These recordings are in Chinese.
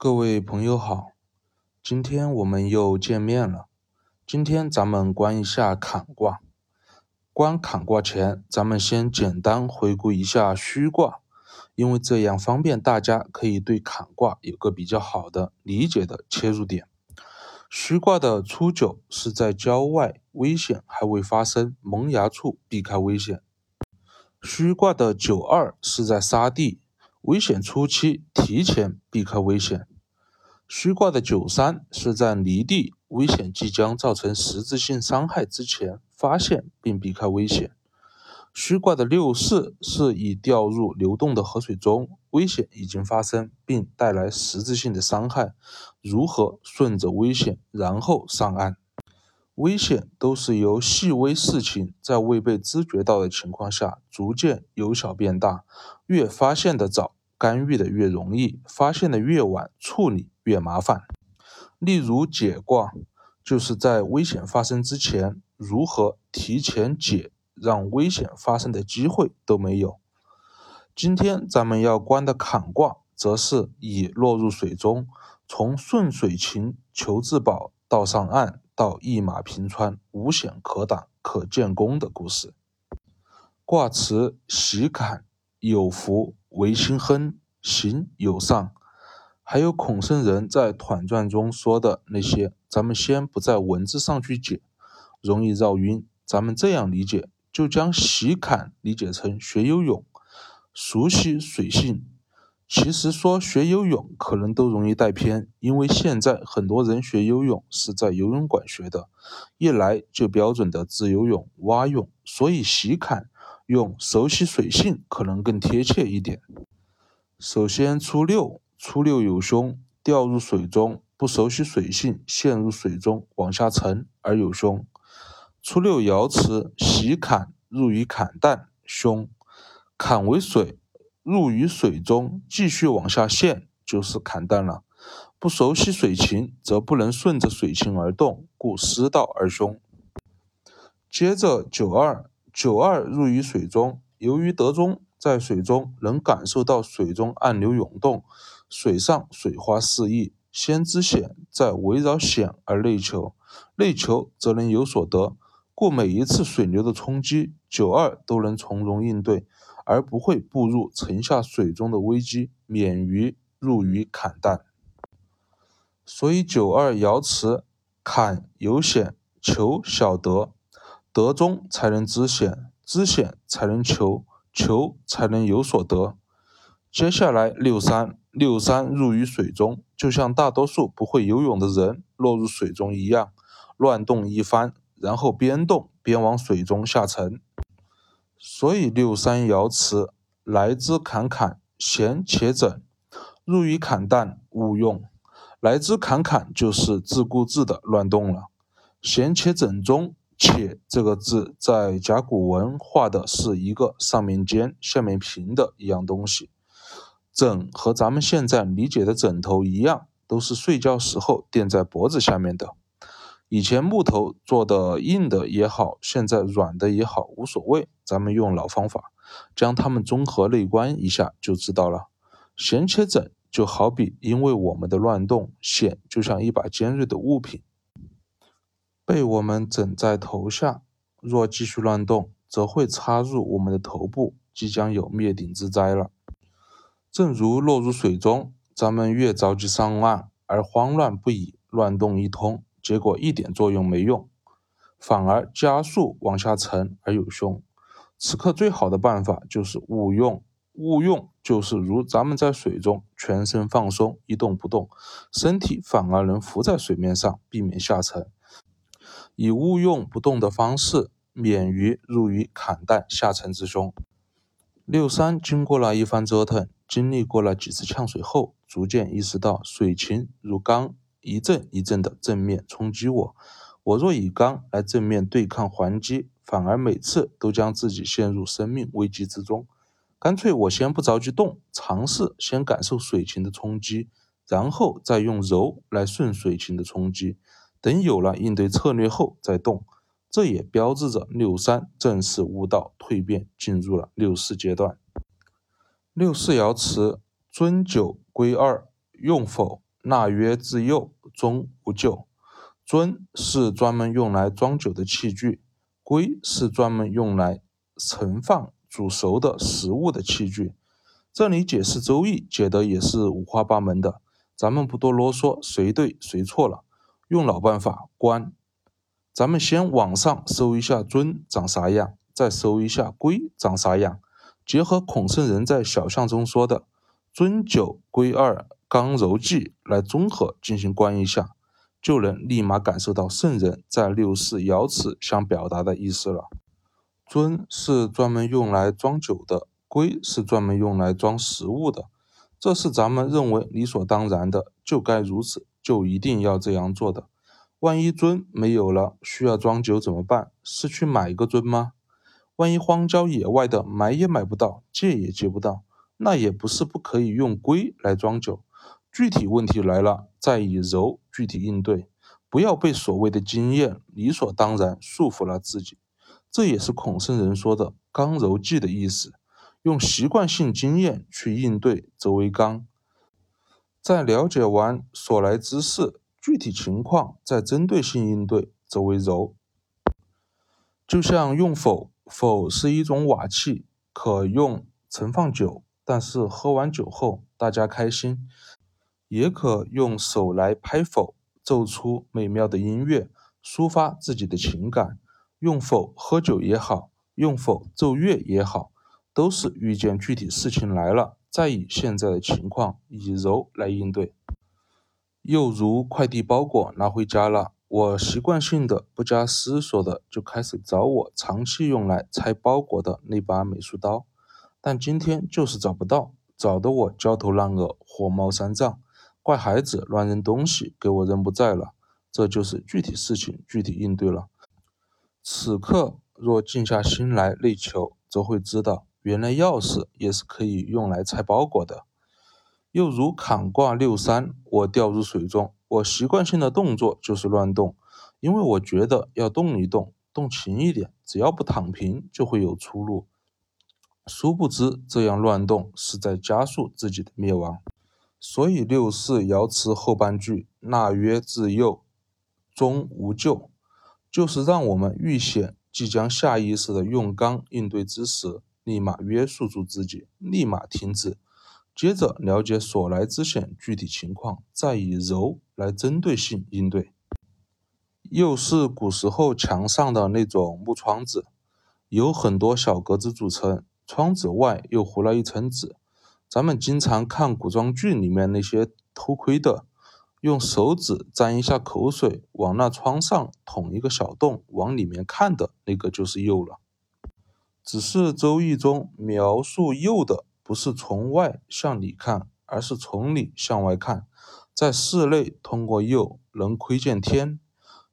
各位朋友好，今天我们又见面了。今天咱们观一下坎卦。观坎卦前，咱们先简单回顾一下虚卦，因为这样方便大家可以对坎卦有个比较好的理解的切入点。虚卦的初九是在郊外，危险还未发生，萌芽处避开危险。虚卦的九二是在沙地。危险初期提前避开危险。虚卦的九三是在离地，危险即将造成实质性伤害之前发现并避开危险。虚卦的六四是已掉入流动的河水中，危险已经发生并带来实质性的伤害，如何顺着危险然后上岸？危险都是由细微事情在未被知觉到的情况下，逐渐由小变大，越发现的早。干预的越容易，发现的越晚，处理越麻烦。例如解卦，就是在危险发生之前，如何提前解，让危险发生的机会都没有。今天咱们要观的坎卦，则是以落入水中，从顺水情求自保到上岸，到一马平川，无险可挡，可建功的故事。卦辞：喜坎，有福。为心亨，行有上，还有孔圣人在《团传》中说的那些，咱们先不在文字上去解，容易绕晕。咱们这样理解，就将习坎理解成学游泳，熟悉水性。其实说学游泳可能都容易带偏，因为现在很多人学游泳是在游泳馆学的，一来就标准的自由泳、蛙泳，所以习坎。用熟悉水性可能更贴切一点。首先，初六，初六有凶，掉入水中，不熟悉水性，陷入水中往下沉而有凶。初六爻辞：喜坎，入于坎淡，凶。坎为水，入于水中，继续往下陷，就是坎淡了。不熟悉水情，则不能顺着水情而动，故失道而凶。接着九二。九二入于水中，由于德中在水中能感受到水中暗流涌动，水上水花四溢，先知险，再围绕险而内求，内求则能有所得，故每一次水流的冲击，九二都能从容应对，而不会步入沉下水中的危机，免于入于坎淡。所以九二爻辞：坎有险，求小得。得中才能知险，知险才能求，求才能有所得。接下来六三，六三入于水中，就像大多数不会游泳的人落入水中一样，乱动一番，然后边动边往水中下沉。所以六三爻辞：来之坎坎，闲且整；入于坎淡，勿用。来之坎坎就是自顾自的乱动了，闲且整中。且这个字在甲骨文画的是一个上面尖、下面平的一样东西。枕和咱们现在理解的枕头一样，都是睡觉时候垫在脖子下面的。以前木头做的硬的也好，现在软的也好，无所谓。咱们用老方法，将它们综合内观一下就知道了。弦切枕就好比因为我们的乱动，险就像一把尖锐的物品。被我们枕在头下，若继续乱动，则会插入我们的头部，即将有灭顶之灾了。正如落入水中，咱们越着急上岸而慌乱不已，乱动一通，结果一点作用没用，反而加速往下沉而有凶。此刻最好的办法就是勿用，勿用就是如咱们在水中全身放松，一动不动，身体反而能浮在水面上，避免下沉。以勿用不动的方式，免于入于坎淡下沉之中。六三经过了一番折腾，经历过了几次呛水后，逐渐意识到水情如钢，一阵一阵的正面冲击我。我若以钢来正面对抗还击，反而每次都将自己陷入生命危机之中。干脆我先不着急动，尝试先感受水情的冲击，然后再用柔来顺水情的冲击。等有了应对策略后再动，这也标志着六三正式悟道蜕变，进入了六四阶段。六四爻辞：尊九归二，用否？纳曰自幼，终无咎。尊是专门用来装酒的器具，龟是专门用来盛放煮熟的食物的器具。这里解释《周易》解的也是五花八门的，咱们不多啰嗦，谁对谁错了，用老办法观。咱们先网上搜一下尊长啥样，再搜一下龟长啥样，结合孔圣人在小象中说的“尊九龟二刚柔济”来综合进行观一下。就能立马感受到圣人在六四爻辞想表达的意思了。尊是专门用来装酒的，龟是专门用来装食物的，这是咱们认为理所当然的，就该如此，就一定要这样做的。万一尊没有了，需要装酒怎么办？是去买一个尊吗？万一荒郊野外的买也买不到，借也借不到，那也不是不可以用龟来装酒。具体问题来了，再以柔具体应对，不要被所谓的经验理所当然束缚了自己。这也是孔圣人说的“刚柔济”的意思，用习惯性经验去应对则为刚。在了解完所来之事、具体情况，再针对性应对则为柔。就像用否，否是一种瓦器，可用盛放酒，但是喝完酒后大家开心。也可用手来拍否，奏出美妙的音乐，抒发自己的情感。用否喝酒也好，用否奏乐也好，都是遇见具体事情来了，再以现在的情况以柔来应对。又如快递包裹拿回家了，我习惯性的不加思索的就开始找我长期用来拆包裹的那把美术刀，但今天就是找不到，找得我焦头烂额，火冒三丈。怪孩子乱扔东西，给我扔不在了，这就是具体事情具体应对了。此刻若静下心来内求，则会知道，原来钥匙也是可以用来拆包裹的。又如坎卦六三，我掉入水中，我习惯性的动作就是乱动，因为我觉得要动一动，动勤一点，只要不躺平就会有出路。殊不知这样乱动是在加速自己的灭亡。所以六四爻辞后半句“纳曰自幼，终无咎”，就是让我们预显即将下意识的用刚应对之时，立马约束住自己，立马停止，接着了解所来之险具体情况，再以柔来针对性应对。又是古时候墙上的那种木窗子，有很多小格子组成，窗子外又糊了一层纸。咱们经常看古装剧里面那些偷窥的，用手指沾一下口水，往那窗上捅一个小洞，往里面看的那个就是釉了。只是《周易》中描述右的不是从外向里看，而是从里向外看，在室内通过右能窥见天，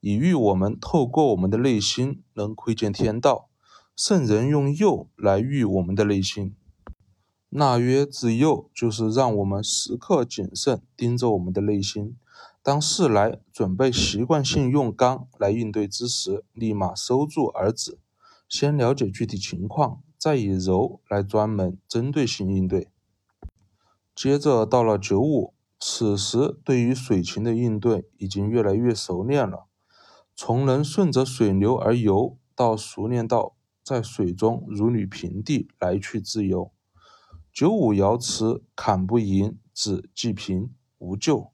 以喻我们透过我们的内心能窥见天道。圣人用右来喻我们的内心。纳曰自右，就是让我们时刻谨慎盯着我们的内心。当事来准备习惯性用刚来应对之时，立马收住而止，先了解具体情况，再以柔来专门针对性应对。接着到了九五，此时对于水情的应对已经越来越熟练了，从能顺着水流而游，到熟练到在水中如履平地，来去自由。九五爻辞：坎不盈，止即平，无咎。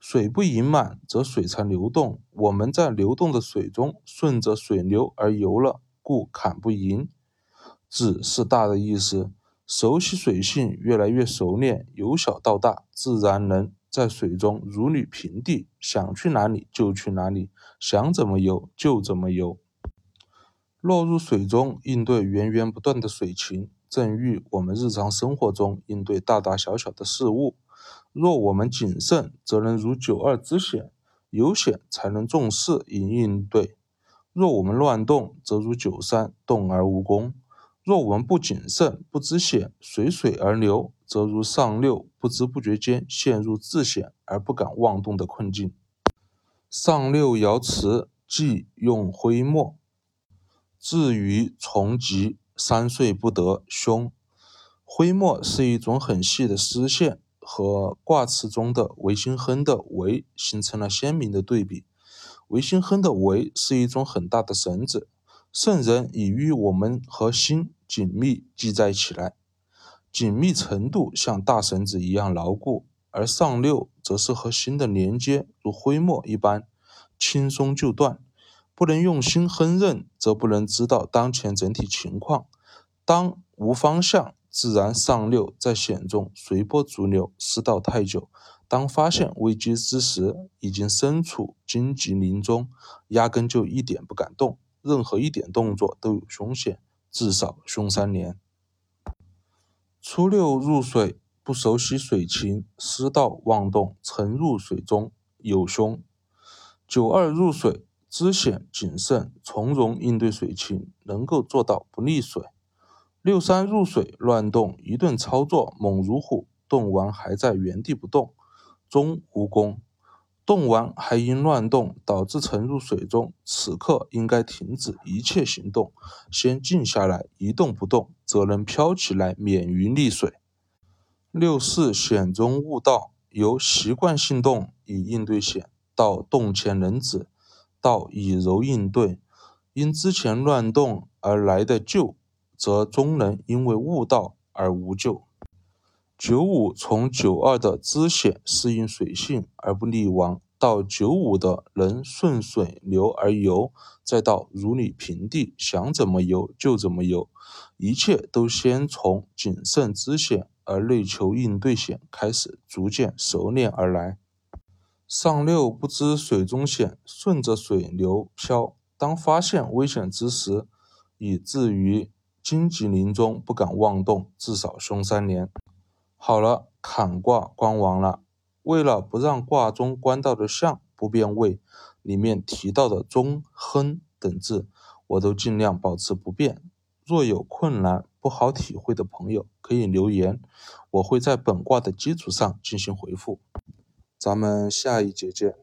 水不盈满，则水才流动。我们在流动的水中顺着水流而游了，故砍不赢，子是大的意思，熟悉水性，越来越熟练，由小到大，自然能在水中如履平地，想去哪里就去哪里，想怎么游就怎么游。落入水中，应对源源不断的水情。正遇我们日常生活中应对大大小小的事物，若我们谨慎，则能如九二之险；有险才能重视以应对。若我们乱动，则如九三动而无功；若我们不谨慎，不知险，随水而流，则如上六不知不觉间陷入自险而不敢妄动的困境。上六爻辞忌用灰墨，至于从吉。三岁不得凶，灰墨是一种很细的丝线，和卦辞中的维心亨的维形成了鲜明的对比。维心亨的维是一种很大的绳子，圣人已与我们和心紧密系在起来，紧密程度像大绳子一样牢固；而上六则是和心的连接如灰墨一般轻松就断。不能用心亨任，则不能知道当前整体情况。当无方向。自然上六在险中随波逐流，失道太久。当发现危机之时，已经身处荆棘林中，压根就一点不敢动。任何一点动作都有凶险，至少凶三年。初六入水，不熟悉水情，失道妄动，沉入水中，有凶。九二入水，知险谨慎，从容应对水情，能够做到不溺水。六三入水乱动，一顿操作猛如虎，动完还在原地不动，终无功。动完还因乱动导致沉入水中，此刻应该停止一切行动，先静下来一动不动，则能飘起来，免于溺水。六四险中悟道，由习惯性动以应对险，到动前能止，到以柔应对，因之前乱动而来的救。则终能因为悟道而无救。九五从九二的知险适应水性而不溺亡，到九五的能顺水流而游，再到如履平地，想怎么游就怎么游，一切都先从谨慎知险而内求应对险开始，逐渐熟练而来。上六不知水中险，顺着水流漂，当发现危险之时，以至于。荆棘林中不敢妄动，至少凶三年。好了，坎卦观完了。为了不让卦中观到的象不变位，里面提到的中、亨等字，我都尽量保持不变。若有困难不好体会的朋友，可以留言，我会在本卦的基础上进行回复。咱们下一节见。